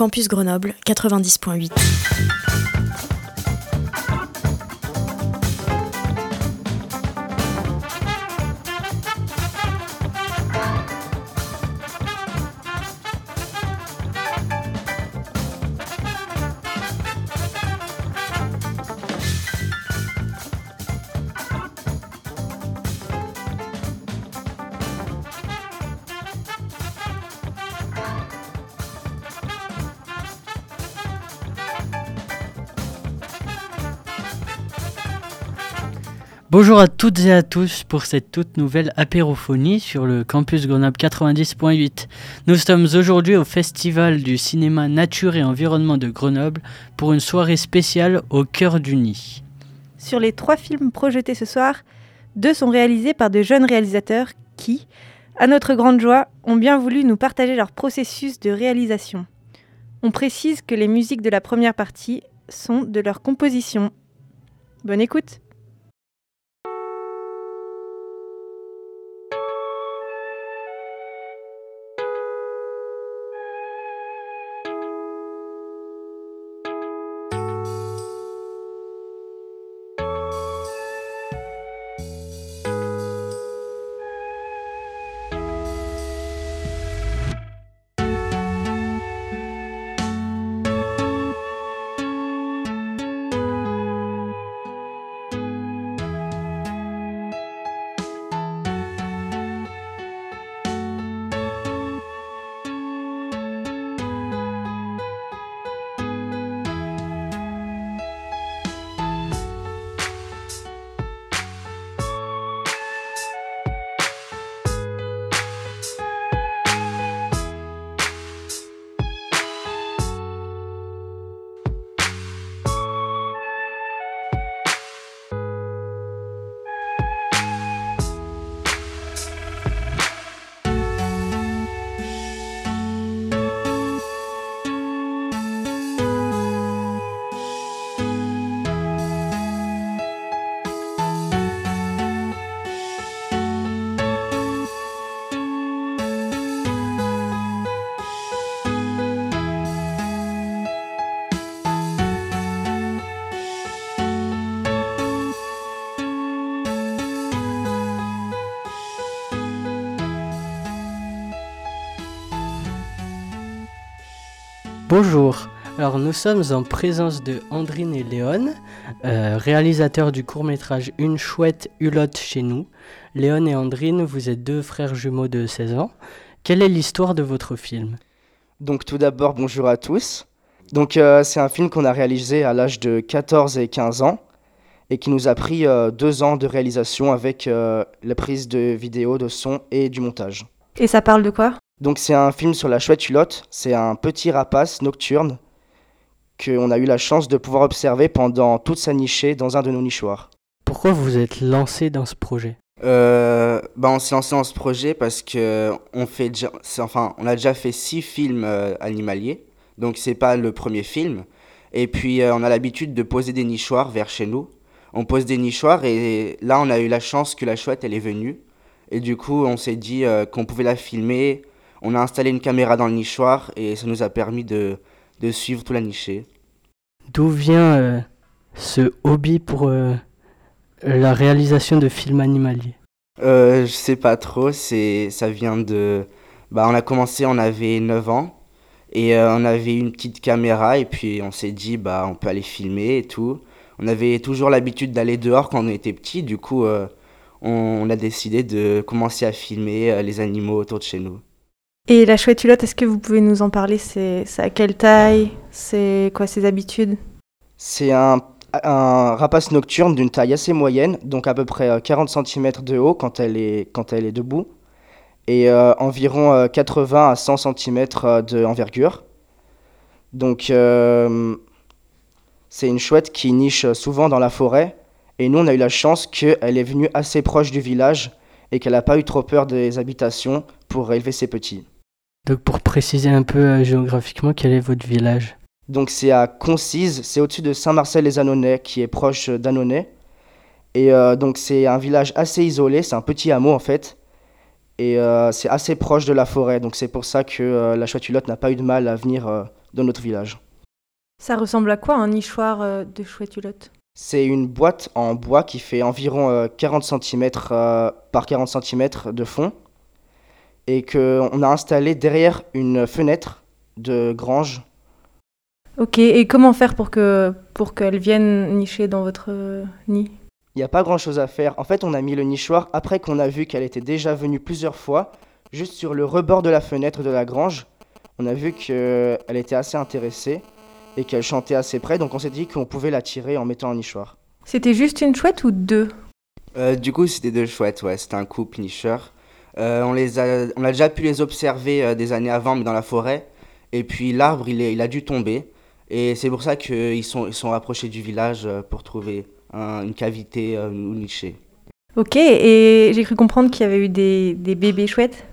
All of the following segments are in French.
Campus Grenoble 90.8. Bonjour à toutes et à tous pour cette toute nouvelle apérophonie sur le campus Grenoble 90.8. Nous sommes aujourd'hui au Festival du cinéma nature et environnement de Grenoble pour une soirée spéciale au cœur du nid. Sur les trois films projetés ce soir, deux sont réalisés par de jeunes réalisateurs qui, à notre grande joie, ont bien voulu nous partager leur processus de réalisation. On précise que les musiques de la première partie sont de leur composition. Bonne écoute Bonjour, alors nous sommes en présence de Andrine et Léon, euh, réalisateurs du court-métrage Une chouette hulotte chez nous. Léon et Andrine, vous êtes deux frères jumeaux de 16 ans. Quelle est l'histoire de votre film? Donc tout d'abord, bonjour à tous. Donc euh, c'est un film qu'on a réalisé à l'âge de 14 et 15 ans et qui nous a pris euh, deux ans de réalisation avec euh, la prise de vidéo, de son et du montage. Et ça parle de quoi? Donc c'est un film sur la chouette hulotte. C'est un petit rapace nocturne qu'on a eu la chance de pouvoir observer pendant toute sa nichée dans un de nos nichoirs. Pourquoi vous êtes lancé dans ce projet? Euh, bah, on s'est lancé dans ce projet parce que on fait déjà, enfin, on a déjà fait six films euh, animaliers, donc c'est pas le premier film. Et puis euh, on a l'habitude de poser des nichoirs vers chez nous. On pose des nichoirs et là on a eu la chance que la chouette elle est venue. Et du coup on s'est dit euh, qu'on pouvait la filmer. On a installé une caméra dans le nichoir et ça nous a permis de, de suivre tout la nichée. D'où vient euh, ce hobby pour euh, la réalisation de films animaliers? Euh, je sais pas trop, c'est ça vient de bah on a commencé, on avait 9 ans et euh, on avait une petite caméra et puis on s'est dit bah on peut aller filmer et tout. On avait toujours l'habitude d'aller dehors quand on était petit, du coup on, on a décidé de commencer à filmer les animaux autour de chez nous. Et la chouette hulotte, est-ce que vous pouvez nous en parler? C'est à quelle taille? C'est quoi ses habitudes? C'est un, rapace nocturne d'une taille assez moyenne, donc à peu près euh, 40 cm de haut quand elle est, quand elle est debout. et euh, environ euh, 80 à 100 cm de envergure. Donc euh, c'est une chouette qui niche souvent dans la forêt et nous on a eu la chance qu'elle est venue assez proche du village et qu'elle n'a pas eu trop peur des habitations pour élever ses petits. Donc pour préciser un peu euh, géographiquement, quel est votre village? Donc c'est à Concise, c'est au-dessus de Saint-Marcel-les-Annonais qui est proche d'Annonay. Et euh, donc c'est un village assez isolé, c'est un petit hameau en fait. Et euh, c'est assez proche de la forêt, donc c'est pour ça que euh, la chouette hulotte n'a pas eu de mal à venir euh, dans notre village. Ça ressemble à quoi un nichoir euh, de chouette hulotte C'est une boîte en bois qui fait environ euh, 40 cm par 40 cm de fond et qu'on a installé derrière une fenêtre de grange. Ok, et comment faire pour que pour qu'elle vienne nicher dans votre nid? Il n'y a pas grand chose à faire. En fait, on a mis le nichoir après qu'on a vu qu'elle était déjà venue plusieurs fois, juste sur le rebord de la fenêtre de la grange. On a vu qu'elle était assez intéressée et qu'elle chantait assez près, donc on s'est dit qu'on pouvait la tirer en mettant un nichoir. C'était juste une chouette ou deux? Euh, du coup, c'était deux chouettes, ouais, c'était un couple nicheur. Euh, on, les a, on a déjà pu les observer euh, des années avant, mais dans la forêt. Et puis l'arbre, il, est- il a dû tomber. Et c'est pour ça qu'ils sont, ils sont rapprochés du village euh, pour trouver un- une cavité euh, ou nicher. Ok, et j'ai cru comprendre qu'il y avait eu des, des bébés chouettes.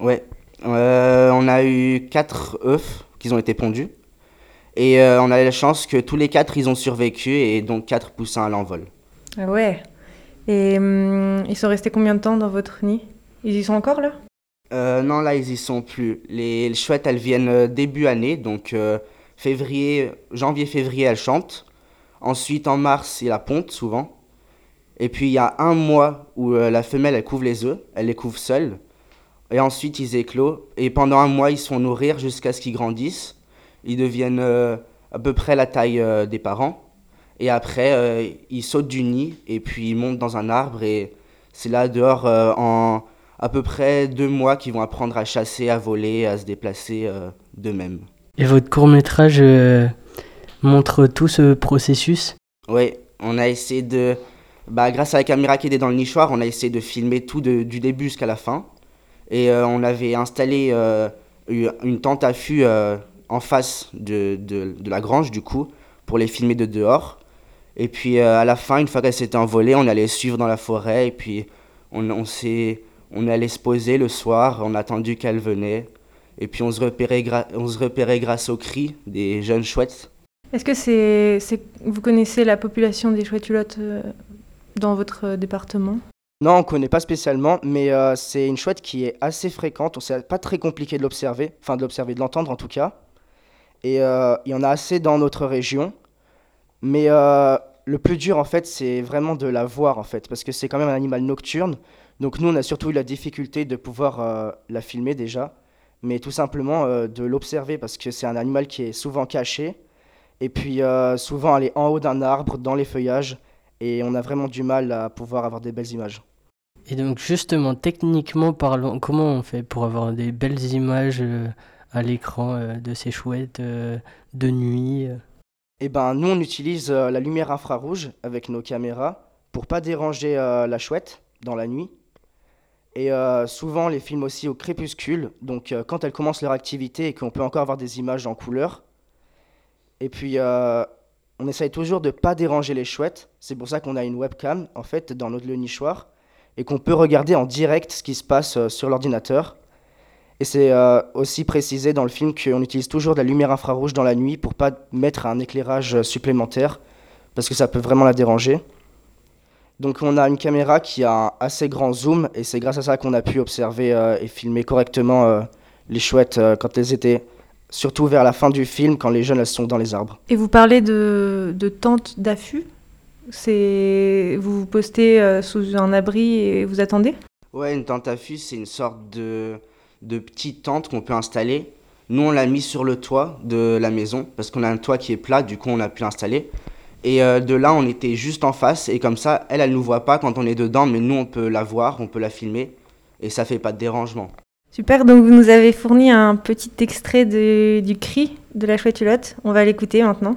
Ouais, Euh, on a eu quatre œufs qui ont été pondus. Et euh, on a eu la chance que tous les quatre, ils ont survécu et donc quatre poussins à l'envol. Ah ouais. Et hum, ils sont restés combien de temps dans votre nid? Ils y sont encore là? Euh, non, là, ils y sont plus. Les, chouettes, elles viennent euh, début année, donc euh, février, janvier-février, elles chantent. Ensuite, en mars, il la ponte, souvent. Et puis, il y a un mois où la femelle, elle couvre les œufs, elle les couvre seule. Et ensuite, ils éclosent. Et pendant un mois, ils se font nourrir jusqu'à ce qu'ils grandissent. Ils deviennent à peu près la taille des parents. Et après, ils sautent du nid et puis ils montent dans un arbre. Et c'est là, dehors, en à peu près deux mois qu'ils vont apprendre à chasser, à voler, à se déplacer euh, d'eux-mêmes. Et votre court métrage euh, montre tout ce processus? Oui, on a essayé de... Bah, grâce à la caméra qui était dans le nichoir, on a essayé de filmer tout de- du début jusqu'à la fin. Et euh, on avait installé euh, une tente à fût en face de, de- de la grange, du coup, pour les filmer de dehors. Et puis euh, à la fin, une fois qu'elle s'était envolée, on allait suivre dans la forêt. Et puis on, on, s'est- on est allé se poser le soir, on a attendu qu'elle venait. Et puis on se repérait, on se repérait grâce aux cris des jeunes chouettes. Est-ce que c'est, vous connaissez la population des chouettes hulottes euh, dans votre euh, département? Non, on ne connaît pas spécialement, mais euh, c'est une chouette qui est assez fréquente. C'est pas très compliqué de l'observer, enfin de l'observer, de l'entendre en tout cas. Et euh, il y en a assez dans notre région. Mais euh, le plus dur, en fait, c'est vraiment de la voir, en fait, parce que c'est quand même un animal nocturne. Donc nous, on a surtout eu la difficulté de pouvoir euh, la filmer déjà, mais tout simplement euh, de l'observer, parce que c'est un animal qui est souvent caché. Et puis euh, souvent, elle est en haut d'un arbre, dans les feuillages, et on a vraiment du mal à pouvoir avoir des belles images. Et donc justement, techniquement parlant, comment on fait pour avoir des belles images à l'écran de ces chouettes de nuit Eh ben, nous, on utilise la lumière infrarouge avec nos caméras pour pas déranger la chouette dans la nuit. Et euh, souvent, les filme aussi au crépuscule, donc euh, quand elles commencent leur activité et qu'on peut encore avoir des images en couleur. Et puis, euh, on essaye toujours de pas déranger les chouettes. C'est pour ça qu'on a une webcam, en fait, dans notre le nichoir, et qu'on peut regarder en direct ce qui se passe sur l'ordinateur. Et c'est aussi précisé dans le film qu'on utilise toujours de la lumière infrarouge dans la nuit pour pas mettre un éclairage supplémentaire, parce que ça peut vraiment la déranger. Donc on a une caméra qui a un assez grand zoom, et c'est grâce à ça qu'on a pu observer euh, et filmer correctement euh, les chouettes euh, quand elles étaient, surtout vers la fin du film, quand les jeunes elles sont dans les arbres. Et vous parlez de, de tente d'affût c'est, Vous vous postez euh, sous un abri et vous attendez? Ouais, une tente à fût, c'est une sorte de, de petite tente qu'on peut installer. Nous, on l'a mis sur le toit de la maison, parce qu'on a un toit qui est plat, du coup, on a pu l'installer. Et euh, de là, on était juste en face, et comme ça, elle, elle nous voit pas quand on est dedans, mais nous, on peut la voir, on peut la filmer, et ça fait pas de dérangement. Super, donc vous nous avez fourni un petit extrait de- du cri de la chouette hulotte. On va l'écouter maintenant.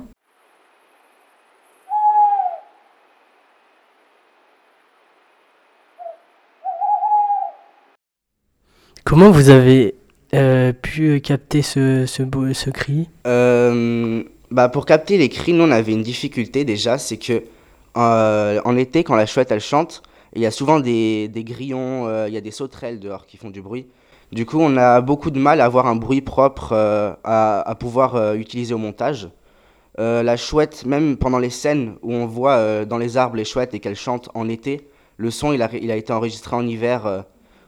Comment vous avez euh, pu capter ce, ce, beau- ce cri? Euh, bah pour capter les cris, nous on avait une difficulté déjà, c'est que euh, en été, quand la chouette elle chante, il y a souvent des, des grillons, euh, il y a des sauterelles dehors qui font du bruit. Du coup, on a beaucoup de mal à avoir un bruit propre euh, à, pouvoir utiliser au montage. La chouette, même pendant les scènes où on voit dans les arbres les chouettes et qu'elles chantent en été, le son il a, il a été enregistré en hiver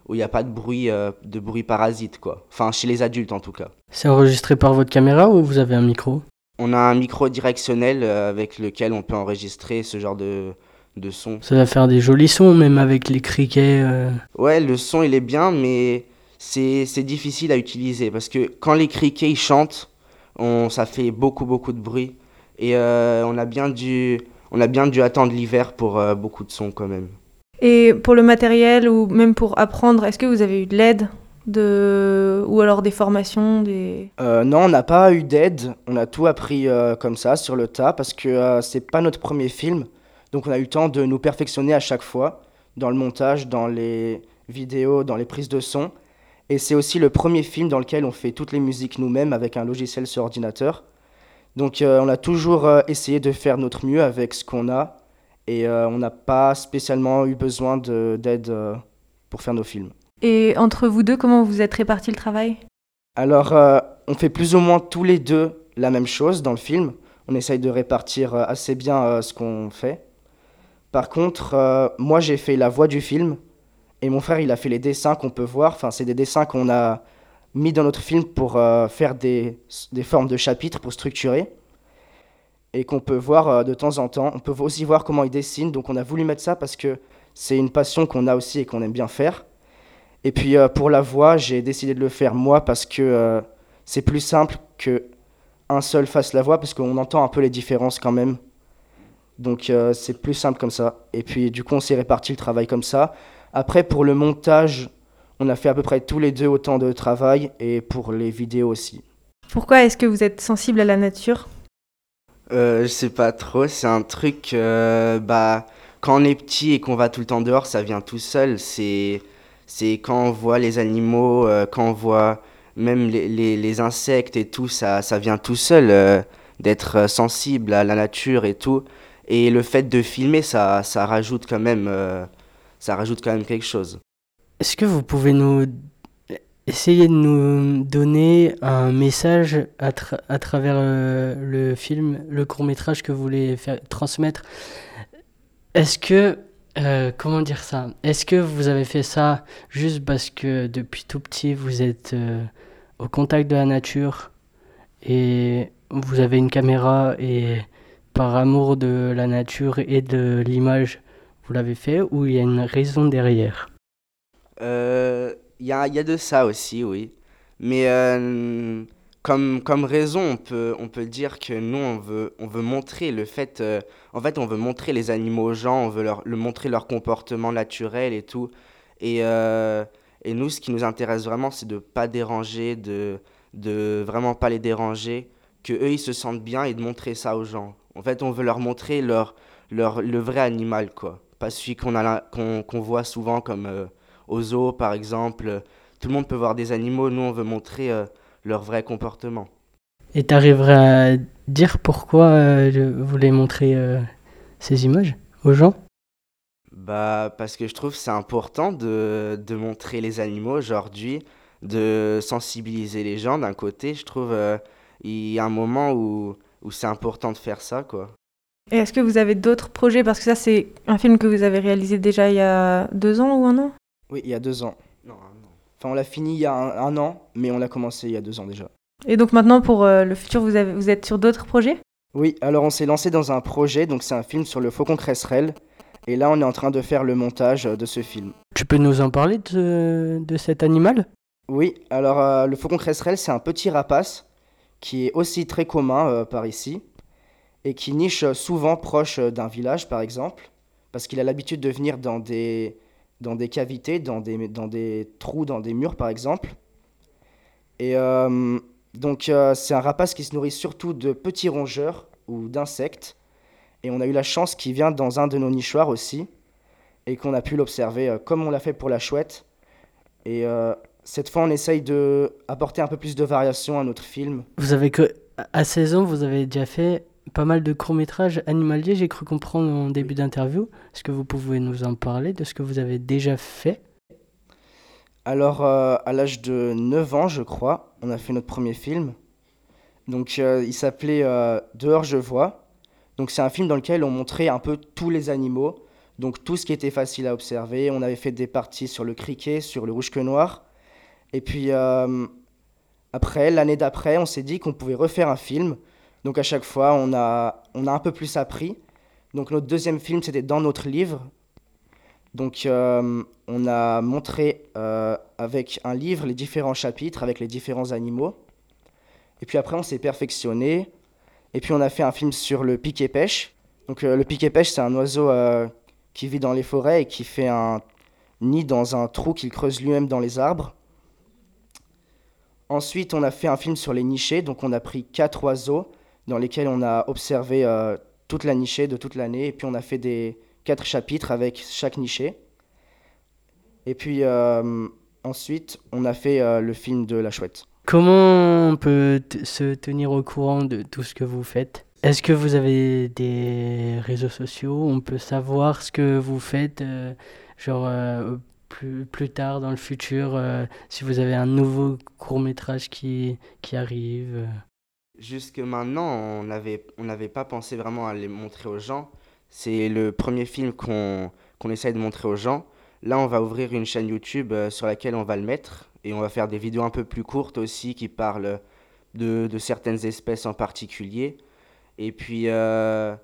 où il n'y a pas de bruit, de bruit parasite quoi. Enfin chez les adultes en tout cas. C'est enregistré par votre caméra ou vous avez un micro? On a un micro directionnel euh, avec lequel on peut enregistrer ce genre de, de son. Ça va faire des jolis sons, même avec les criquets. euh. Ouais, le son il est bien, mais c'est c'est difficile à utiliser parce que quand les criquets ils chantent, on, ça fait beaucoup beaucoup de bruit et euh, on a bien dû on a bien dû attendre l'hiver pour euh, beaucoup de sons quand même. Et pour le matériel ou même pour apprendre, est-ce que vous avez eu de l'aide? Ou alors des formations des... Euh, non, on n'a pas eu d'aide. On a tout appris euh, comme ça, sur le tas, parce que euh, c'est pas notre premier film. Donc on a eu le temps de nous perfectionner à chaque fois, dans le montage, dans les vidéos, dans les prises de son. Et c'est aussi le premier film dans lequel on fait toutes les musiques nous-mêmes avec un logiciel sur ordinateur. Donc euh, on a toujours essayé de faire notre mieux avec ce qu'on a. Et on n'a pas spécialement eu besoin de- d'aide pour faire nos films. Et entre vous deux, comment vous êtes réparti le travail? Alors, euh, on fait plus ou moins tous les deux la même chose dans le film. On essaye de répartir euh, assez bien euh, ce qu'on fait. Par contre, moi j'ai fait la voix du film et mon frère il a fait les dessins qu'on peut voir. Enfin, c'est des dessins qu'on a mis dans notre film pour faire des, des formes de chapitres pour structurer et qu'on peut voir de temps en temps. On peut aussi voir comment il dessine. Donc, on a voulu mettre ça parce que c'est une passion qu'on a aussi et qu'on aime bien faire. Et puis euh, pour la voix, j'ai décidé de le faire moi parce que euh, c'est plus simple que un seul fasse la voix parce qu'on entend un peu les différences quand même. Donc euh, c'est plus simple comme ça. Et puis du coup, on s'est réparti le travail comme ça. Après, pour le montage, on a fait à peu près tous les deux autant de travail et pour les vidéos aussi. Pourquoi est-ce que vous êtes sensible à la nature? Euh, je sais pas trop, c'est un truc, euh, bah, quand on est petit et qu'on va tout le temps dehors, ça vient tout seul. C'est, c'est quand on voit les animaux, euh, quand on voit même les, les, les insectes et tout, ça, ça vient tout seul euh, d'être euh, sensible à la nature et tout. Et le fait de filmer, ça, ça rajoute quand même, ça rajoute quand même quelque chose. Est-ce que vous pouvez nous essayer de nous donner un message à, à travers le film, le court métrage que vous voulez faire transmettre? Est-ce que euh, comment dire ça? Est-ce que vous avez fait ça juste parce que depuis tout petit vous êtes euh, au contact de la nature et vous avez une caméra et par amour de la nature et de l'image vous l'avez fait ou il y a une raison derrière? Euh, Il y a, y a de ça aussi, oui. Mais comme, comme raison, on peut, on peut dire que nous, on veut, on veut montrer le fait... euh, en fait, on veut montrer les animaux aux gens, on veut leur, le montrer leur comportement naturel et tout. Et, euh, et nous, ce qui nous intéresse vraiment, c'est de pas déranger, de, de vraiment pas les déranger, que eux ils se sentent bien et de montrer ça aux gens. En fait, on veut leur montrer leur, leur, le vrai animal, quoi. Pas celui qu'on qu'on qu'on voit souvent comme... euh, aux par exemple. Tout le monde peut voir des animaux. Nous, on veut montrer euh, leur vrai comportement. Et t'arriverais à dire pourquoi euh, je voulais montrer euh, ces images aux gens? Bah, parce que je trouve que c'est important de, de montrer les animaux aujourd'hui, de sensibiliser les gens d'un côté. Je trouve euh, il y a un moment où, où c'est important de faire ça, quoi. Et est-ce que vous avez d'autres projets? Parce que ça, c'est un film que vous avez réalisé déjà il y a deux ans ou un an? Oui, il y a deux ans. Non. Enfin, on l'a fini il y a un, un an, mais on l'a commencé il y a deux ans déjà. Et donc maintenant, pour euh, le futur, vous, avez, vous êtes sur d'autres projets? Oui, alors on s'est lancé dans un projet, donc c'est un film sur le faucon cresserelle. Et là, on est en train de faire le montage de ce film. Tu peux nous en parler de, de cet animal? Oui, alors euh, le faucon cresserelle, c'est un petit rapace qui est aussi très commun euh, par ici et qui niche souvent proche d'un village, par exemple, parce qu'il a l'habitude de venir dans des, dans des cavités, dans des, dans des trous, dans des murs, par exemple. Et euh, donc, euh, c'est un rapace qui se nourrit surtout de petits rongeurs ou d'insectes. Et on a eu la chance qu'il vienne dans un de nos nichoirs aussi, et qu'on a pu l'observer euh, comme on l'a fait pour la chouette. Et cette fois, on essaye de apporter un peu plus de variation à notre film. Vous avez que à 16 ans, vous avez déjà fait pas mal de courts-métrages animaliers, j'ai cru comprendre en début d'interview. Est-ce que vous pouvez nous en parler de ce que vous avez déjà fait? Alors, euh, à l'âge de 9 ans, je crois, on a fait notre premier film. Donc, euh, il s'appelait euh, Dehors, je vois. Donc, c'est un film dans lequel on montrait un peu tous les animaux, donc tout ce qui était facile à observer. On avait fait des parties sur le criquet, sur le rouge que noir. Et puis, après, l'année d'après, on s'est dit qu'on pouvait refaire un film donc à chaque fois, on a, on a un peu plus appris. Donc notre deuxième film, c'était dans notre livre. Donc euh, on a montré euh, avec un livre les différents chapitres, avec les différents animaux. Et puis après, on s'est perfectionné. Et puis on a fait un film sur le piquet-pêche. Donc euh, le piquet-pêche, c'est un oiseau qui vit dans les forêts et qui fait un nid dans un trou qu'il creuse lui-même dans les arbres. Ensuite, on a fait un film sur les nichés. Donc on a pris quatre oiseaux dans lesquels on a observé euh, toute la nichée de toute l'année, et puis on a fait des quatre chapitres avec chaque nichée. Et puis euh, ensuite, on a fait euh, le film de la chouette. Comment on peut se tenir au courant de tout ce que vous faites? Est-ce que vous avez des réseaux sociaux? On peut savoir ce que vous faites, genre plus, plus tard dans le futur, si vous avez un nouveau court métrage qui, qui arrive Jusque maintenant, on n'avait on n'avait pas pensé vraiment à les montrer aux gens. C'est le premier film qu'on qu'on essaye de montrer aux gens. Là, on va ouvrir une chaîne YouTube euh, sur laquelle on va le mettre. Et on va faire des vidéos un peu plus courtes aussi qui parlent de, de certaines espèces en particulier. Et puis, euh,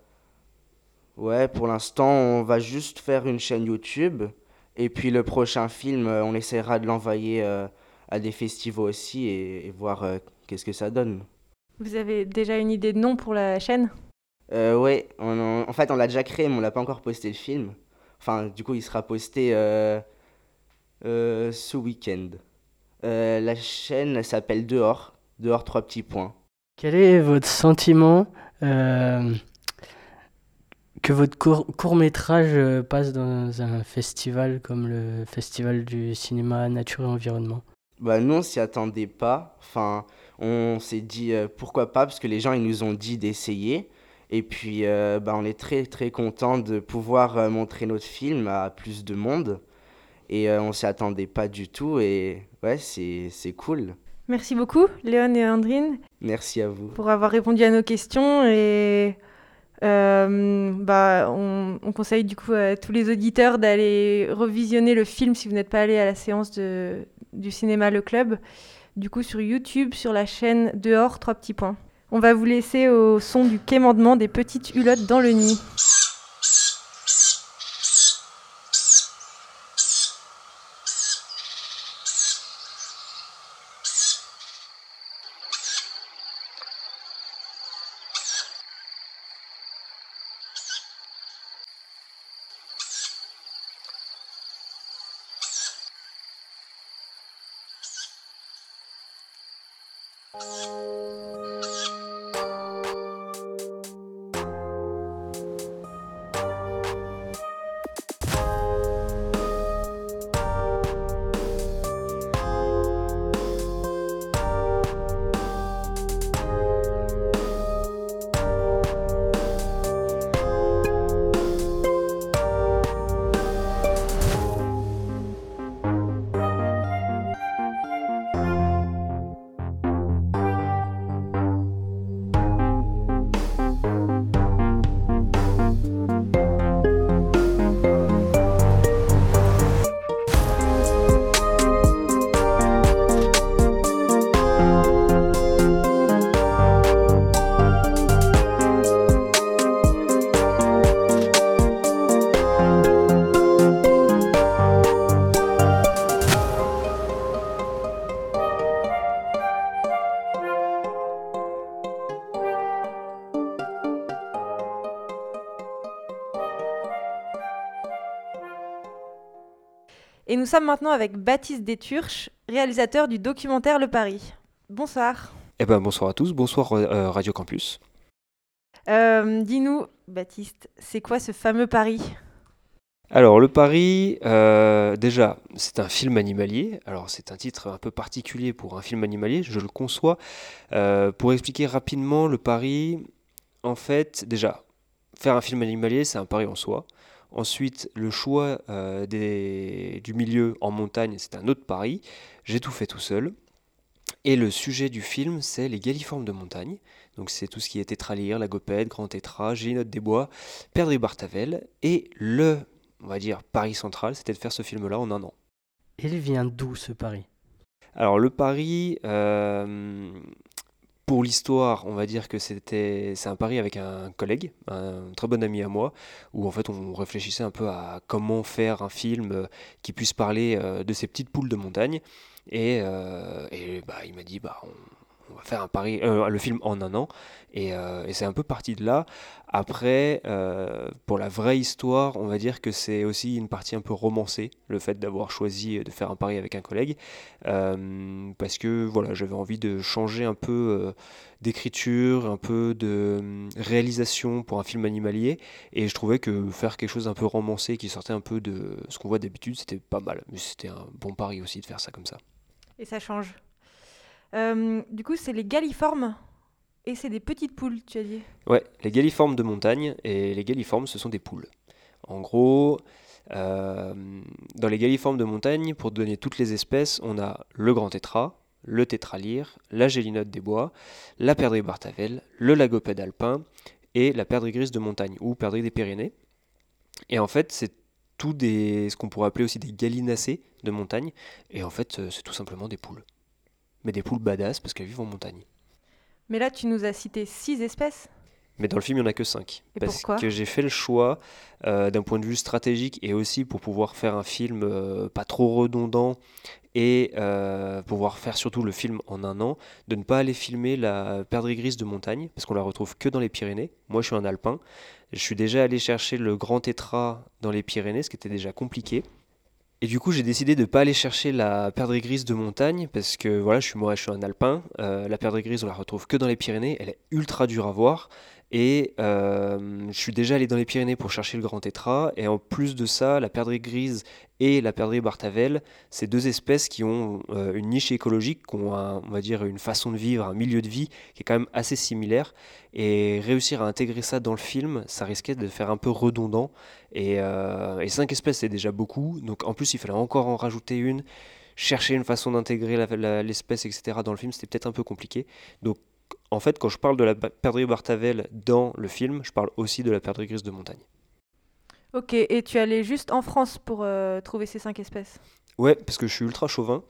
ouais, pour l'instant, on va juste faire une chaîne YouTube. Et puis le prochain film, euh, on essaiera de l'envoyer à des festivals aussi et voir qu'est-ce que ça donne. Vous avez déjà une idée de nom pour la chaîne? Euh, Ouais, en fait on l'a déjà créé mais on l'a pas encore posté le film. Enfin du coup il sera posté euh, euh, ce week-end. Euh, la chaîne s'appelle Dehors, Dehors trois petits points. Quel est votre sentiment que votre court, court métrage passe dans un festival comme le Festival du cinéma nature et environnement? Bah nous on s'y attendait pas. Enfin on s'est dit euh, pourquoi pas, parce que les gens ils nous ont dit d'essayer. Et puis euh, bah, on est très très content de pouvoir euh, montrer notre film à plus de monde. Et on s'y attendait pas du tout. Et ouais, c'est cool. Merci beaucoup, Léon et Andrine. Merci à vous. Pour avoir répondu à nos questions. Et bah, on, on, conseille du coup à tous les auditeurs d'aller revisionner le film si vous n'êtes pas allé à la séance de, du cinéma Le Club du coup sur YouTube, sur la chaîne Dehors, trois petits points. On va vous laisser au son du quémandement des petites hulottes dans le nid. Nous sommes maintenant avec Baptiste Déturche, réalisateur du documentaire Le Paris. Bonsoir. Eh ben, bonsoir à tous, bonsoir euh, Radio Campus. Euh, dis-nous, Baptiste, c'est quoi ce fameux Paris? Alors, Le Paris, euh, déjà, c'est un film animalier. Alors, c'est un titre un peu particulier pour un film animalier, je le conçois. Euh, pour expliquer rapidement, Le Paris, en fait, déjà, faire un film animalier, c'est un pari en soi. Ensuite, le choix euh, des, du milieu en montagne, c'est un autre pari. J'ai tout fait tout seul. Et le sujet du film, c'est les galiformes de montagne. Donc c'est tout ce qui est tétralire, la gopède, grand tétra, gélinote des bois, perdrix bartavel. Et le on va dire, Paris central, c'était de faire ce film-là en un an. Il vient d'où ce Paris Alors le Paris, euh, pour l'histoire, on va dire que c'était c'est un pari avec un collègue, un très bon ami à moi, où en fait on réfléchissait un peu à comment faire un film euh, qui puisse parler euh, de ces petites poules de montagne. Et, et bah, il m'a dit bah, on, va faire un pari, euh, le film en un an. Euh, et, c'est un peu parti de là. Après, euh, pour la vraie histoire, on va dire que c'est aussi une partie un peu romancée, le fait d'avoir choisi de faire un pari avec un collègue. parce que voilà, j'avais envie de changer un peu d'écriture, un peu de réalisation pour un film animalier. Et je trouvais que faire quelque chose un peu romancé qui sortait un peu de ce qu'on voit d'habitude, c'était pas mal. Mais c'était un bon pari aussi de faire ça comme ça. Et ça change euh, du coup, c'est les galiformes. Et c'est des petites poules, tu as dit Ouais, les galiformes de montagne. Et les galiformes, ce sont des poules. En gros, euh, dans les galiformes de montagne, pour donner toutes les espèces, on a le grand tétra, le tétralyre, la gélinote des bois, la perdrix bartavel, le lagopède alpin et la perdrix grise de montagne ou perdrix des Pyrénées. Et en fait, c'est tout ce qu'on pourrait appeler aussi des gallinacées de montagne. Et en fait, euh, c'est tout simplement des poules mais des poules badass parce qu'elles vivent en montagne. Mais là, tu nous as cité six espèces mais dans le film, il n'y en a que 5. Et parce que j'ai fait le choix, euh, d'un point de vue stratégique et aussi pour pouvoir faire un film euh, pas trop redondant et euh, pouvoir faire surtout le film en un an, de ne pas aller filmer la perdrix grise de montagne, parce qu'on la retrouve que dans les Pyrénées. Moi, je suis un alpin. Je suis déjà allé chercher le grand tétra dans les Pyrénées, ce qui était déjà compliqué. Et du coup, j'ai décidé de ne pas aller chercher la perdrix grise de montagne parce que voilà, je suis moi, je suis un alpin. Euh, la perdrix grise, on la retrouve que dans les Pyrénées. Elle est ultra dure à voir. Et euh, je suis déjà allé dans les Pyrénées pour chercher le grand tétra. Et en plus de ça, la perdrix grise et la perdrix bartavel, c'est deux espèces qui ont euh, une niche écologique, qui ont, on va dire, une façon de vivre, un milieu de vie qui est quand même assez similaire. Et réussir à intégrer ça dans le film, ça risquait de faire un peu redondant. Et, euh, et cinq espèces, c'est déjà beaucoup. Donc en plus, il fallait encore en rajouter une chercher une façon d'intégrer l'espèce, etc. dans le film, c'était peut-être un peu compliqué. Donc en fait, quand je parle de la perdrix bartavel dans le film, je parle aussi de la perdrix grise de montagne. Ok, et tu allais juste en France pour euh, trouver ces cinq espèces? Ouais, parce que je suis ultra chauvin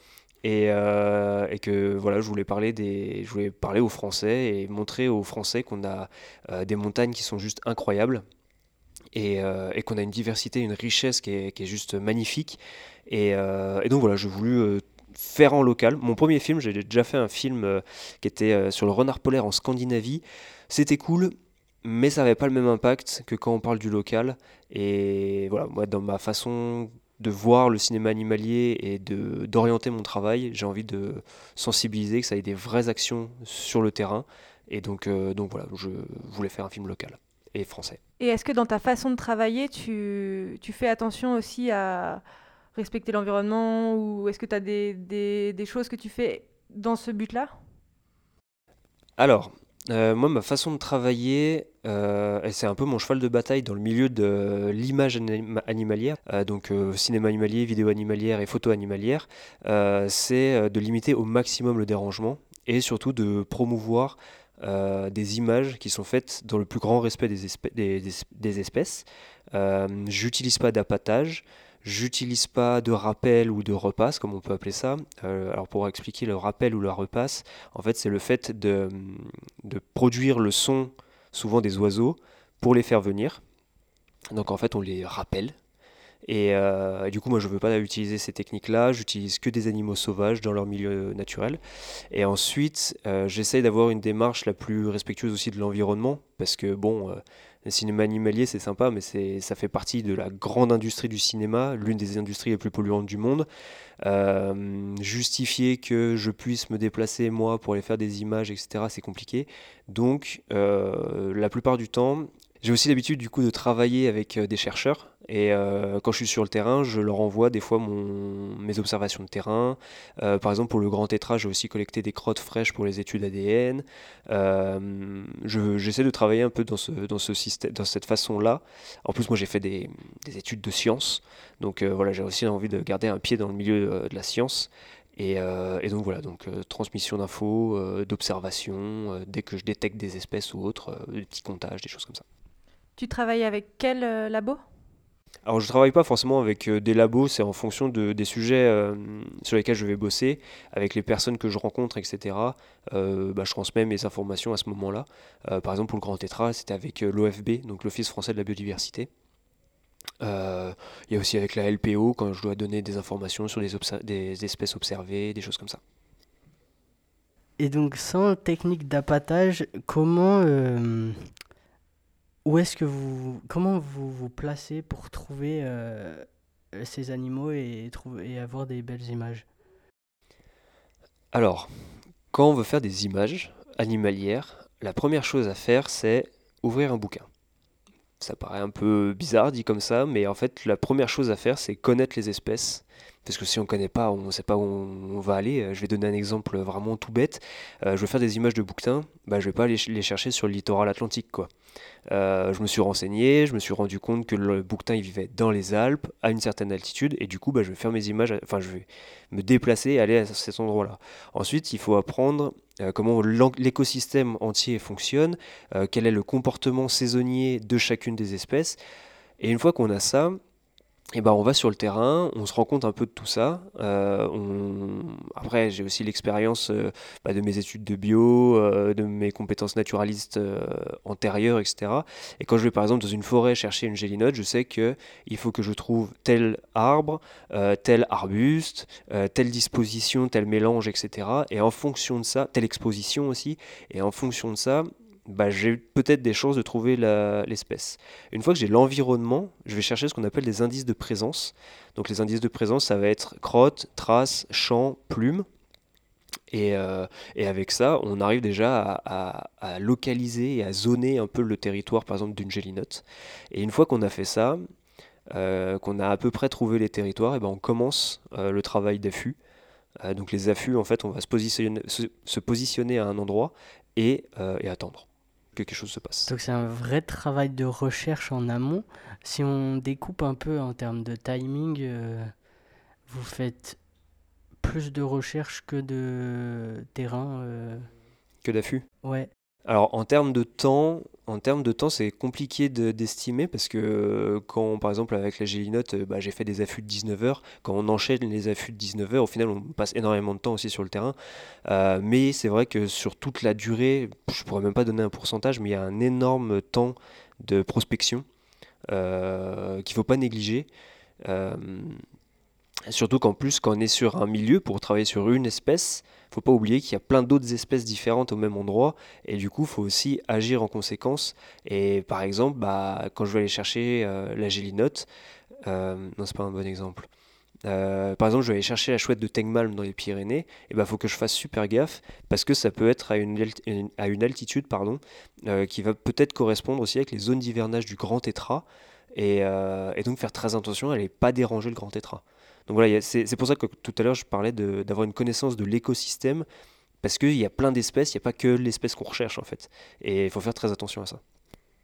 et, euh, et, que voilà, je voulais parler des, je voulais parler aux Français et montrer aux Français qu'on a euh, des montagnes qui sont juste incroyables et, et qu'on a une diversité, une richesse qui est, qui est juste magnifique. Et, et, donc voilà, j'ai voulu faire en local. Mon premier film, j'ai déjà fait un film euh, qui était euh, sur le renard polaire en Scandinavie. C'était cool, mais ça n'avait pas le même impact que quand on parle du local. Et voilà, moi, dans ma façon de voir le cinéma animalier et d'orienter mon travail, j'ai envie de sensibiliser, que ça ait des vraies actions sur le terrain. Et donc, euh, donc voilà, je voulais faire un film local et français. Et est-ce que dans ta façon de travailler, tu, tu fais attention aussi à, respecter l'environnement ou est-ce que tu as des, des, choses que tu fais dans ce but-là? Alors, euh, moi, ma façon de travailler, euh, c'est un peu mon cheval de bataille dans le milieu de l'image animalière, euh, donc cinéma animalier, vidéo animalière et photo animalière, c'est de limiter au maximum le dérangement et surtout de promouvoir des images qui sont faites dans le plus grand respect des, des, des espèces. J'utilise pas d'appâtage. J'utilise pas de rappel ou de repasse, comme on peut appeler ça. Euh, alors pour expliquer le rappel ou la repasse, en fait c'est le fait de, de, produire le son, souvent des oiseaux, pour les faire venir. Donc en fait on les rappelle. Et, euh, du coup moi je ne veux pas utiliser ces techniques-là, j'utilise que des animaux sauvages dans leur milieu naturel. Et ensuite euh, j'essaye d'avoir une démarche la plus respectueuse aussi de l'environnement, parce que bon le cinéma animalier, c'est sympa, mais ça fait partie de la grande industrie du cinéma, l'une des industries les plus polluantes du monde. Euh, justifier que je puisse me déplacer moi pour aller faire des images, etc., c'est compliqué. Donc, euh, la plupart du temps, J'ai aussi l'habitude du coup de travailler avec des chercheurs et quand je suis sur le terrain, je leur envoie des fois mes observations de terrain. par exemple, pour le grand tétra, j'ai aussi collecté des crottes fraîches pour les études ADN. J'essaie de travailler un peu dans, ce, système, dans cette façon-là. En plus, moi, j'ai fait des, des, études de sciences. Donc voilà, j'ai aussi envie de garder un pied dans le milieu de la science. Et, et, donc voilà, donc transmission d'infos, d'observations, dès que je détecte des espèces ou autres, des petits comptages, des choses comme ça. Tu travailles avec quel labo? Alors je travaille pas forcément avec euh, des labos, c'est en fonction de, des sujets euh, sur lesquels je vais bosser, avec les personnes que je rencontre, etc. Euh, bah, je transmets mes informations à ce moment-là. par exemple pour le Grand Tétra, c'était avec l'OFB, donc l'Office français de la biodiversité. Il y a aussi avec la LPO quand je dois donner des informations sur des, des espèces observées, des choses comme ça. Et donc sans technique d'appâtage, comment où est-ce que vous, comment vous vous placez pour trouver euh, ces animaux et, et avoir des belles images? Alors, quand on veut faire des images animalières, la première chose à faire, c'est ouvrir un bouquin. Ça paraît un peu bizarre dit comme ça, mais en fait, la première chose à faire, c'est connaître les espèces parce que si on ne connaît pas, on ne sait pas où on, va aller. Je vais donner un exemple vraiment tout bête. Euh, je veux faire des images de bouquetins, bah, je ne vais pas aller les chercher sur le littoral atlantique. Quoi. Euh, je me suis renseigné, je me suis rendu compte que le bouquetin il vivait dans les Alpes, à une certaine altitude, et du coup, bah, je vais faire mes images, enfin, je vais me déplacer et aller à cet endroit-là. Ensuite, il faut apprendre euh, comment l'écosystème entier fonctionne, quel est le comportement saisonnier de chacune des espèces. Et une fois qu'on a ça, et ben on va sur le terrain, on se rend compte un peu de tout ça. Euh, après, j'ai aussi l'expérience euh, bah, de mes études de bio, euh, de mes compétences naturalistes antérieures, etc. Et quand je vais par exemple dans une forêt chercher une gélinote, je sais que il faut que je trouve tel arbre, tel arbuste, telle disposition, tel mélange, etc. Et en fonction de ça, telle exposition aussi. Et en fonction de ça, bah, j'ai peut-être des chances de trouver l'espèce. Une fois que j'ai l'environnement, je vais chercher ce qu'on appelle des indices de présence. Donc les indices de présence, ça va être crotte, trace, champ, plume. Et, euh, et, avec ça, on arrive déjà à, localiser et à zoner un peu le territoire, par exemple, d'une gélinote. Et une fois qu'on a fait ça, euh, qu'on a à peu près trouvé les territoires, et ben on commence euh, le travail d'affût. donc les affûts, en fait, on va se positionner, se, positionner à un endroit et, et attendre que quelque chose se passe. Donc c'est un vrai travail de recherche en amont. Si on découpe un peu en termes de timing, euh, vous faites plus de recherche que de terrain. Euh. Que d'affût Ouais. Alors en termes de temps, en termes de temps, c'est compliqué d'estimer parce que euh, quand, par exemple, avec la gélinote, euh, bah, j'ai fait des affûts de 19 heures. Quand on enchaîne les affûts de 19 heures, au final, on passe énormément de temps aussi sur le terrain. Euh, mais c'est vrai que sur toute la durée, je pourrais même pas donner un pourcentage, mais il y a un énorme temps de prospection qu'il ne faut pas négliger. Surtout qu'en plus, quand on est sur un milieu, pour travailler sur une espèce, faut pas oublier qu'il y a plein d'autres espèces différentes au même endroit, et du coup, faut aussi agir en conséquence. Et par exemple, bah, quand je vais aller chercher euh, la gélinote, euh, non, c'est pas un bon exemple. Euh, par exemple, je vais aller chercher la chouette de Tengmalm dans les Pyrénées, et bah faut que je fasse super gaffe parce que ça peut être à une, altitude pardon, qui va peut-être correspondre aussi avec les zones d'hivernage du grand tétra, et, et, donc faire très attention à ne pas déranger le grand tétra. Donc voilà, c'est pour ça que tout à l'heure je parlais d'avoir une connaissance de l'écosystème, parce qu'il y a plein d'espèces, il n'y a pas que l'espèce qu'on recherche en fait. Et il faut faire très attention à ça.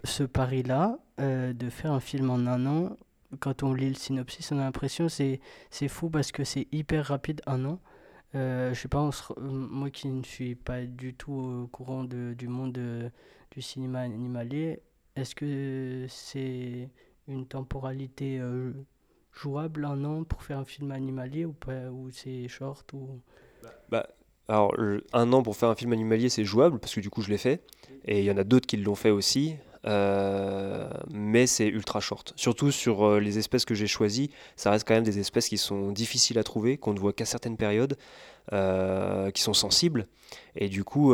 Ce pari-là, euh, de faire un film en un an, quand on lit le synopsis, on a l'impression c'est c'est fou parce que c'est hyper rapide un an. Euh, je sais pas, moi qui ne suis pas du tout au courant du monde euh, du cinéma animalier, est-ce que c'est une temporalité euh, jouable un an pour faire un film animalier ou, pas, ou c'est short ou... Bah, alors, un an pour faire un film animalier, c'est jouable parce que du coup, je l'ai fait. Et il y en a d'autres qui l'ont fait aussi. Euh, mais c'est ultra short. Surtout sur euh, les espèces que j'ai choisies, ça reste quand même des espèces qui sont difficiles à trouver, qu'on ne voit qu'à certaines périodes, euh, qui sont sensibles. Et du coup,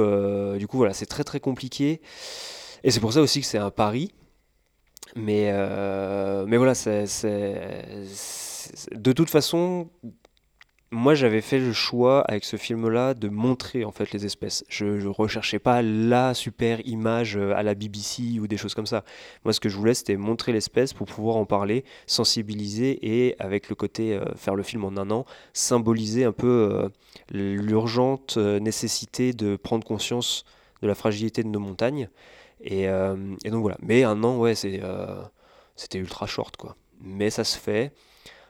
du coup voilà, c'est très très compliqué. Et c'est pour ça aussi que c'est un pari. Mais, euh, mais voilà, c'est, de toute façon, moi j'avais fait le choix avec ce film-là de montrer en fait les espèces. Je, ne recherchais pas la super image euh, à la BBC ou des choses comme ça. Moi ce que je voulais c'était montrer l'espèce pour pouvoir en parler, sensibiliser et avec le côté euh, faire le film en un an, symboliser un peu l'urgente nécessité de prendre conscience de la fragilité de nos montagnes. Et, et donc voilà. Mais un an ouais c'est c'était ultra short quoi. Mais ça se fait.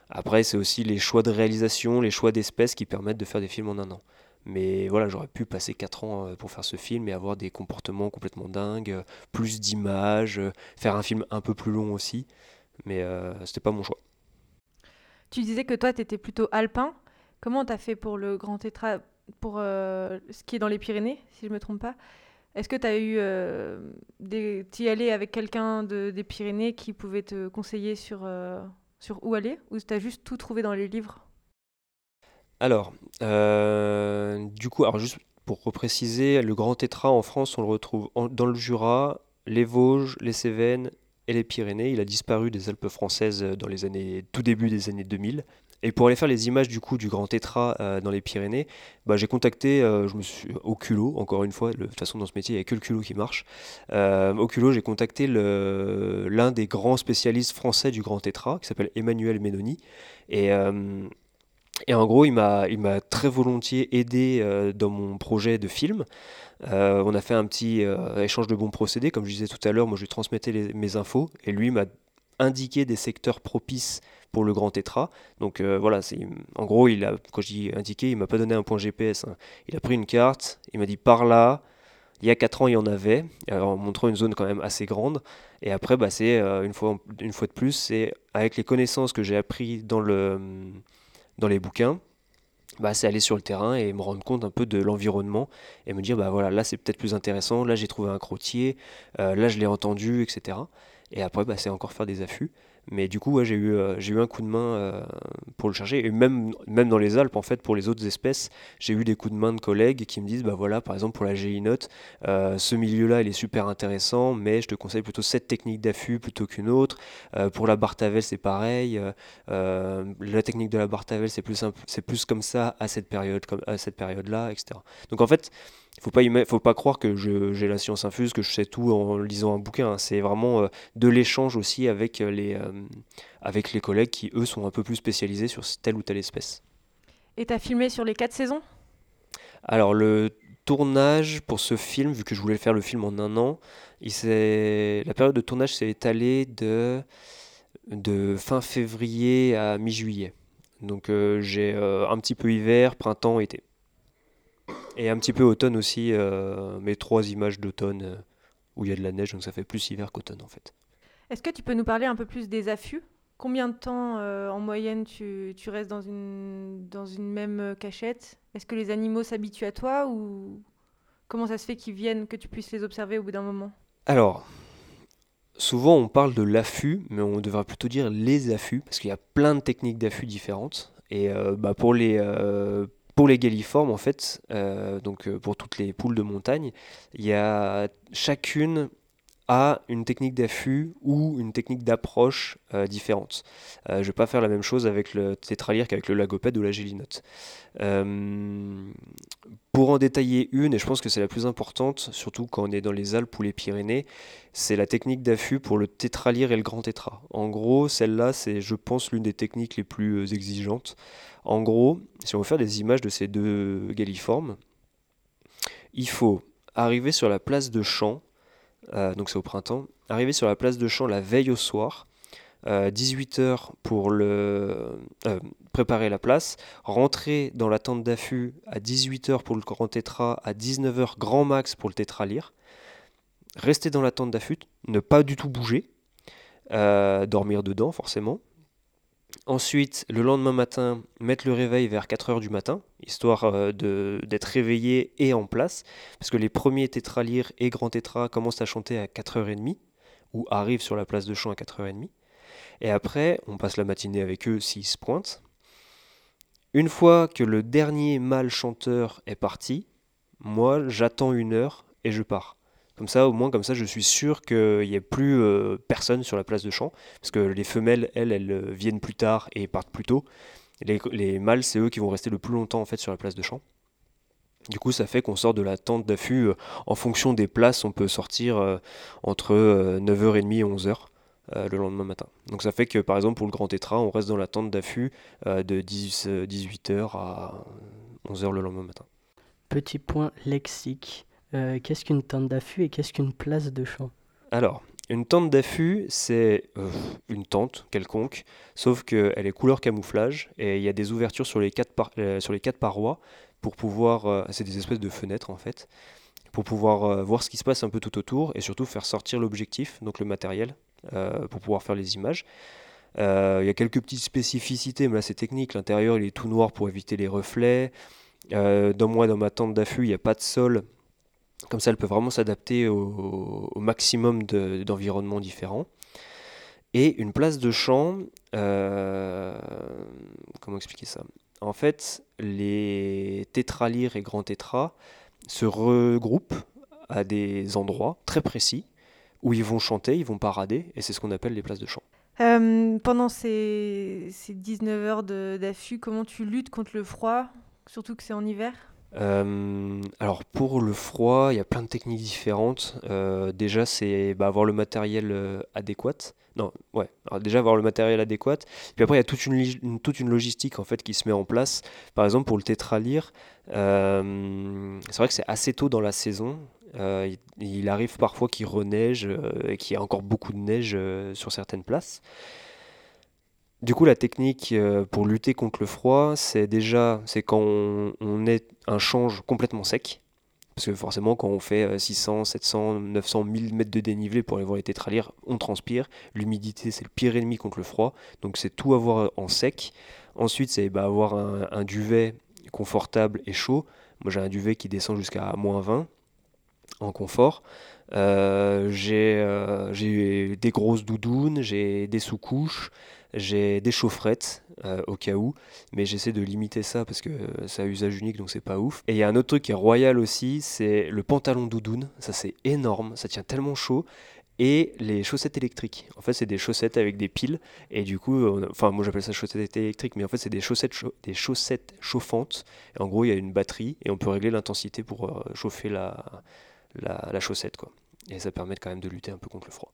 Après, c'est aussi les choix de réalisation, les choix d'espèces qui permettent de faire des films en un an. Mais voilà, j'aurais pu passer 4 ans euh, pour faire ce film et avoir des comportements complètement dingues, euh, plus d'images, euh, faire un film un peu plus long aussi. Mais euh, c'était pas mon choix. Tu disais que toi, tu étais plutôt alpin. Comment tu as fait pour le grand tétra, pour ce qui est dans les Pyrénées, si je me trompe pas? Est-ce que tu eu des. Tu y allais avec quelqu'un de, des Pyrénées qui pouvait te conseiller sur sur où aller? Ou tu juste tout trouvé dans les livres? Alors, euh, du coup, alors juste pour repréciser, le grand tétra en France, on le retrouve dans le Jura, les Vosges, les Cévennes et les Pyrénées. Il a disparu des Alpes françaises dans les années, tout début des années 2000. Et pour aller faire les images du coup du Grand Tétra euh, dans les Pyrénées, bah, j'ai contacté, euh, je me suis au culot, encore une fois, de toute façon dans ce métier il n'y a que le culot qui marche. Euh, au culot, j'ai contacté l'un des grands spécialistes français du Grand Tétra, qui s'appelle Emmanuel Menoni. Et, et en gros, il m'a très volontiers aidé dans mon projet de film. on a fait un petit échange de bons procédés, comme je disais tout à l'heure, moi je lui transmettais mes infos, et lui m'a indiqué des secteurs propices pour le grand tétra. Donc euh, voilà, c'est en gros, il a, quand je dis indiqué, il m'a pas donné un point GPS. Hein. Il a pris une carte, il m'a dit par là. Il y a 4 ans, il y en avait, en montrant une zone quand même assez grande. Et après, bah, c'est euh, une, fois, une fois de plus, c'est avec les connaissances que j'ai appris dans, le, dans les bouquins, bah, c'est aller sur le terrain et me rendre compte un peu de l'environnement et me dire bah voilà là c'est peut-être plus intéressant, là j'ai trouvé un crottier, euh, là je l'ai entendu, etc. Et après bah, c'est encore faire des affûts. Mais du coup, j'ai eu, euh, j'ai eu un coup de main euh, pour le chercher. Et même, dans les Alpes, pour les autres espèces, j'ai eu des coups de main de collègues qui me disent, bah voilà, par exemple, pour la gélinote, euh, ce milieu-là, il est super intéressant, mais je te conseille plutôt cette technique d'affût plutôt qu'une autre. pour la bartavel, c'est pareil. la technique de la bartavel, c'est plus, comme ça à cette période-là, etc. Donc en fait, faut pas faut pas croire que j'ai la science infuse, que je sais tout en lisant un bouquin. Hein. C'est vraiment euh, de l'échange aussi avec euh, les, euh, avec les collègues qui, eux, sont un peu plus spécialisés sur telle ou telle espèce. Et tu as filmé sur les quatre saisons? Alors, le tournage pour ce film, vu que je voulais faire le film en un an, il la période de tournage s'est étalée de, de fin février à mi-juillet. Donc, j'ai un petit peu hiver, printemps, été. Et un petit peu automne aussi, euh, mes trois images d'automne euh, où il y a de la neige, donc ça fait plus hiver qu'automne en fait. Est-ce que tu peux nous parler un peu plus des affûts? Combien de temps euh, en moyenne tu, restes dans une, dans une même cachette? Est-ce que les animaux s'habituent à toi ou comment ça se fait qu'ils viennent, que tu puisses les observer au bout d'un moment? Alors, souvent on parle de l'affût, mais on devrait plutôt dire les affûts, parce qu'il y a plein de techniques d'affût différentes. Et bah, pour, les, pour les galliformes, en fait, euh, donc euh, pour toutes les poules de montagne, il y a chacune a une technique d'affût ou une technique d'approche euh, différente. je ne vais pas faire la même chose avec le tétralyre qu'avec le lagopède ou la gélinote. pour en détailler une, et je pense que c'est la plus importante, surtout quand on est dans les Alpes ou les Pyrénées, c'est la technique d'affût pour le tétralyre et le grand tétra. En gros, celle-là, c'est, je pense, l'une des techniques les plus exigeantes. En gros, si on veut faire des images de ces deux galliformes, il faut arriver sur la place de champ, euh, donc c'est au printemps, arriver sur la place de champ la veille au soir, 18h euh, pour le, euh, préparer la place, rentrer dans la tente d'affût à 18h pour le grand tétra, à 19h grand max pour le tétralire, rester dans la tente d'affût, ne pas du tout bouger, dormir dedans forcément, Ensuite, le lendemain matin, mettre le réveil vers 4h du matin, histoire euh, d'être réveillé et en place, parce que les premiers tétralyres et grands tétras commencent à chanter à 4h30, ou arrivent sur la place de chant à 4h30. Et après, on passe la matinée avec eux s'ils se pointent. Une fois que le dernier mâle chanteur est parti, moi, j'attends une heure et je pars. Comme ça, au moins, comme ça, je suis sûr qu'il n'y a plus euh, personne sur la place de champ. Parce que les femelles, elles, elles euh, viennent plus tard et partent plus tôt. Les, les mâles, c'est eux qui vont rester le plus longtemps en fait sur la place de champ. Du coup, ça fait qu'on sort de la tente d'affût. en fonction des places, on peut sortir entre 9h30 et 11h. le lendemain matin. Donc ça fait que par exemple pour le grand tétra, on reste dans la tente d'affût de 18h à 11h le lendemain matin. Petit point lexique. Qu'est-ce qu'une tente d'affût et qu'est-ce qu'une place de champ Alors, une tente d'affût, c'est euh, une tente quelconque, sauf qu'elle est couleur camouflage et il y a des ouvertures sur les quatre, euh, sur les quatre parois pour pouvoir. Euh, c'est des espèces de fenêtres en fait, pour pouvoir voir ce qui se passe un peu tout autour et surtout faire sortir l'objectif, donc le matériel, pour pouvoir faire les images. Il y a quelques petites spécificités, mais là c'est technique. L'intérieur il est tout noir pour éviter les reflets. dans moi, dans ma tente d'affût, il n'y a pas de sol comme ça, elle peut vraiment s'adapter au, maximum d'environnements différents. Et une place de champ, euh, comment expliquer ça? En fait, les tétralyres et grands tétras se regroupent à des endroits très précis où ils vont chanter, ils vont parader, et c'est ce qu'on appelle les places de chant. Euh, pendant ces, ces 19 heures d'affût, comment tu luttes contre le froid, surtout que c'est en hiver? Euh, alors pour le froid, il y a plein de techniques différentes. Euh, déjà, c'est bah, avoir le matériel euh, adéquat. Non, ouais. Alors déjà avoir le matériel adéquat. Puis après, il y a toute une, toute une logistique en fait qui se met en place. Par exemple, pour le tétralyre, c'est vrai que c'est assez tôt dans la saison. Il, arrive parfois qu'il reneige et qu'il y a encore beaucoup de neige sur certaines places. Du coup, la technique euh, pour lutter contre le froid, c'est déjà c'est quand on, est un change complètement sec. Parce que forcément, quand on fait 600, 700, 900, 1000 mètres de dénivelé pour aller voir les tétralyres, on transpire. L'humidité, c'est le pire ennemi contre le froid. Donc, c'est tout avoir en sec. Ensuite, c'est bah, avoir un, duvet confortable et chaud. Moi, j'ai un duvet qui descend jusqu'à moins 20 en confort. Euh, euh, j'ai des grosses doudounes, j'ai des sous-couches, j'ai des chaufferettes euh, au cas où, mais j'essaie de limiter ça parce que ça a usage unique donc c'est pas ouf. Et il y a un autre truc qui est royal aussi, c'est le pantalon doudoune. Ça c'est énorme, ça tient tellement chaud. Et les chaussettes électriques. En fait, c'est des chaussettes avec des piles. Et du coup, enfin, moi j'appelle ça chaussettes électriques, mais en fait, c'est des chaussettes, chauffantes. En gros, il y a une batterie et on peut régler l'intensité pour euh, chauffer la, la, la chaussette. Quoi. Et ça permet quand même de lutter un peu contre le froid.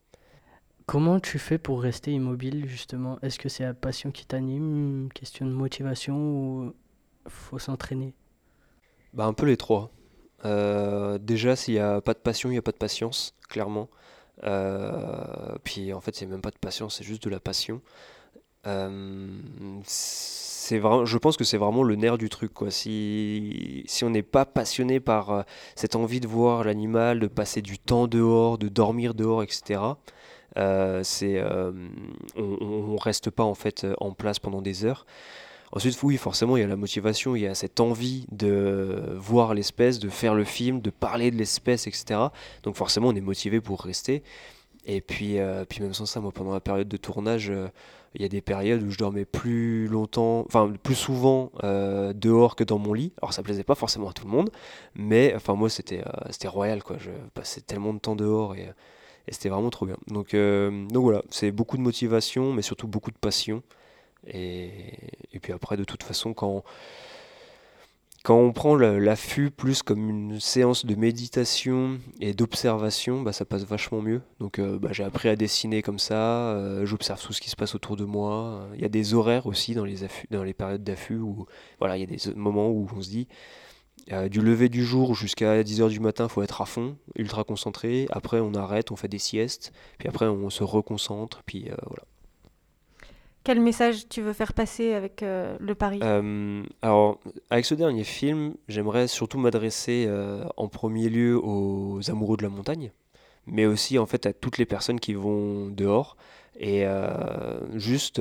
Comment tu fais pour rester immobile justement? Est-ce que c'est la passion qui t'anime, question de motivation ou faut s'entraîner? Bah, Un peu les trois. Euh, déjà, s'il n'y a pas de passion, il n'y a pas de patience, clairement. Euh, puis en fait, c'est même pas de patience, c'est juste de la passion. Euh, c'est vraiment, je pense que c'est vraiment le nerf du truc. Quoi. Si, si on n'est pas passionné par cette envie de voir l'animal, de passer du temps dehors, de dormir dehors, etc., c'est, euh, on, ne reste pas en fait en place pendant des heures. Ensuite, oui, forcément, il y a la motivation, il y a cette envie de voir l'espèce, de faire le film, de parler de l'espèce, etc. Donc forcément, on est motivé pour rester. Et puis, euh, puis même sans ça, moi, pendant la période de tournage, il y a des périodes où je dormais plus longtemps, enfin plus souvent dehors que dans mon lit. Alors ça plaisait pas forcément à tout le monde, mais enfin moi c'était c'était royal quoi. Je passais tellement de temps dehors et et c'était vraiment trop bien. Donc, euh, donc voilà, c'est beaucoup de motivation, mais surtout beaucoup de passion. Et, et puis après, de toute façon, quand, quand on prend l'affût plus comme une séance de méditation et d'observation, bah, ça passe vachement mieux. Donc euh, bah, j'ai appris à dessiner comme ça, euh, j'observe tout ce qui se passe autour de moi. Il y a des horaires aussi dans les, dans les périodes d'affût où voilà, il y a des moments où on se dit du lever du jour jusqu'à 10h du matin, il faut être à fond, ultra concentré. Après, on arrête, on fait des siestes. Puis après, on se reconcentre. Puis euh, voilà. Quel message tu veux faire passer avec euh, le pari? Euh, Alors, avec ce dernier film, j'aimerais surtout m'adresser en premier lieu aux amoureux de la montagne, mais aussi en fait à toutes les personnes qui vont dehors et juste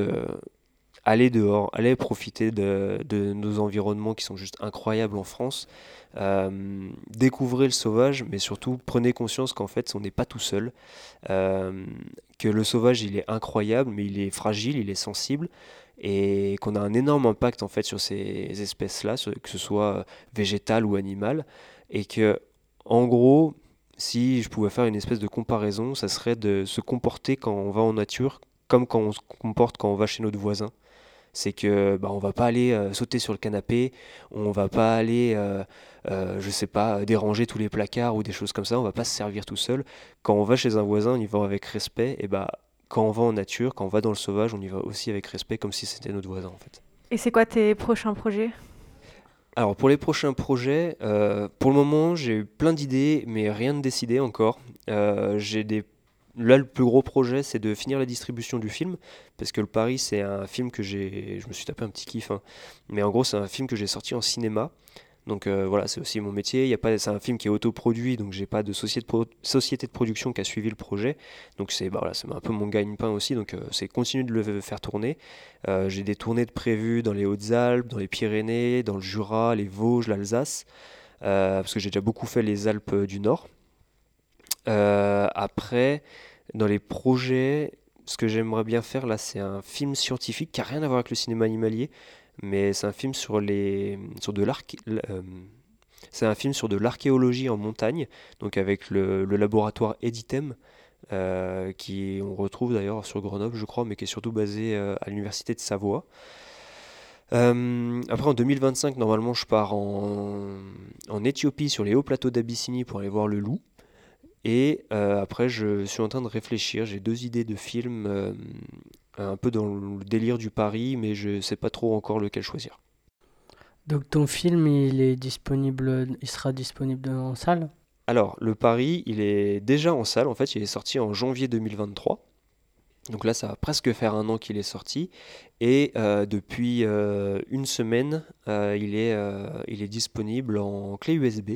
allez dehors, allez profiter de, nos environnements qui sont juste incroyables en France. Euh, découvrez le sauvage, mais surtout prenez conscience qu'en fait on n'est pas tout seul, euh, que le sauvage il est incroyable, mais il est fragile, il est sensible, et qu'on a un énorme impact en fait sur ces espèces-là, que ce soit végétal ou animal, et que en gros, si je pouvais faire une espèce de comparaison, ça serait de se comporter quand on va en nature comme quand on se comporte quand on va chez notre voisin. C'est que bah, on va pas aller euh, sauter sur le canapé, on va pas aller, euh, euh, je sais pas, déranger tous les placards ou des choses comme ça. On va pas se servir tout seul. Quand on va chez un voisin, on y va avec respect. Et bah quand on va en nature, quand on va dans le sauvage, on y va aussi avec respect, comme si c'était notre voisin en fait. Et c'est quoi tes prochains projets? Alors pour les prochains projets, euh, pour le moment j'ai eu plein d'idées, mais rien de décidé encore. Euh, j'ai des Là, le plus gros projet, c'est de finir la distribution du film, parce que Le Paris, c'est un film que j'ai. Je me suis tapé un petit kiff, hein. mais en gros, c'est un film que j'ai sorti en cinéma. Donc euh, voilà, c'est aussi mon métier. Il y a pas, c'est un film qui est autoproduit, donc j'ai pas de société de, production qui a suivi le projet. Donc c'est bah, voilà, c'est un peu mon gagne-pain aussi. Donc euh, c'est continuer de le faire tourner. Euh, j'ai des tournées de prévues dans les Hautes-Alpes, dans les Pyrénées, dans le Jura, les Vosges, l'Alsace, parce que j'ai déjà beaucoup fait les Alpes du Nord. Euh, après, dans les projets, ce que j'aimerais bien faire là, c'est un film scientifique qui a rien à voir avec le cinéma animalier, mais c'est un film sur les sur de l'arc. euh, c'est un film sur de l'archéologie en montagne, donc avec le, laboratoire Editem, euh, qui on retrouve d'ailleurs sur Grenoble, je crois, mais qui est surtout basé à l'université de Savoie. Après, en 2025, normalement, je pars en, en Éthiopie sur les hauts plateaux d'Abyssinie pour aller voir le loup. Et euh, après, je suis en train de réfléchir. J'ai deux idées de films, euh, un peu dans le délire du Paris, mais je sais pas trop encore lequel choisir. Donc ton film, il est disponible, il sera disponible en salle? Alors, le Paris, il est déjà en salle. En fait, il est sorti en janvier 2023. Donc là, ça va presque faire un an qu'il est sorti. Et euh, depuis euh, une semaine, euh, il est, il est disponible en clé USB.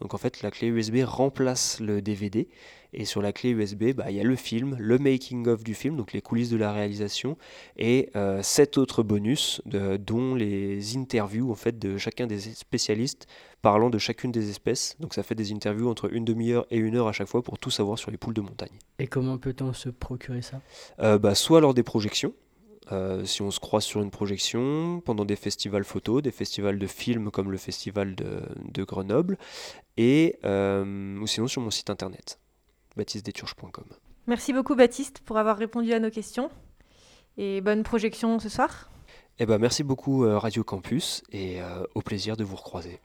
Donc en fait, la clé USB remplace le DVD. Et sur la clé USB, bah, il y a le film, le making-of du film, donc les coulisses de la réalisation, et euh, sept autres bonus, de- dont les interviews en fait, de chacun des spécialistes parlant de chacune des espèces. Donc ça fait des interviews entre une demi-heure et une heure à chaque fois pour tout savoir sur les poules de montagne. Et comment peut-on se procurer ça? Euh, bah, soit lors des projections, euh, si on se croise sur une projection, pendant des festivals photos, des festivals de films comme le festival de, de Grenoble, et euh, ou sinon sur mon site internet, baptistedesturges.com. Merci beaucoup Baptiste pour avoir répondu à nos questions. Et bonne projection ce soir. Eh ben, merci beaucoup euh, Radio Campus, et au plaisir de vous recroiser.